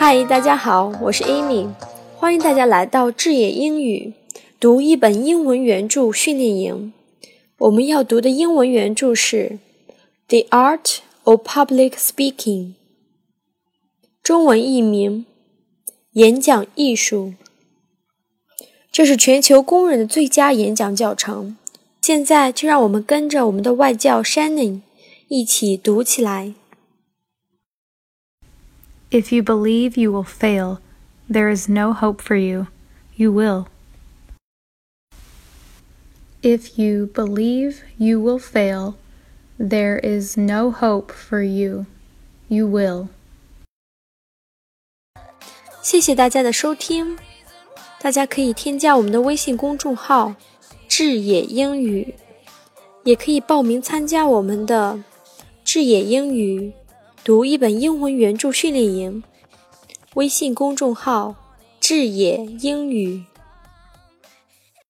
嗨，大家好，我是 Amy，欢迎大家来到智野英语读一本英文原著训练营。我们要读的英文原著是《The Art of Public Speaking》，中文译名《演讲艺术》。这是全球公认的最佳演讲教程。现在就让我们跟着我们的外教 Shannon 一起读起来。If you believe you will fail, there is no hope for you. You will. If you believe you will fail, there is no hope for you. You will. 谢谢大家的收听，大家可以添加我们的微信公众号“智野英语”，也可以报名参加我们的“智野英语”。 读一本英文原著训练营，微信公众号“智野英语”。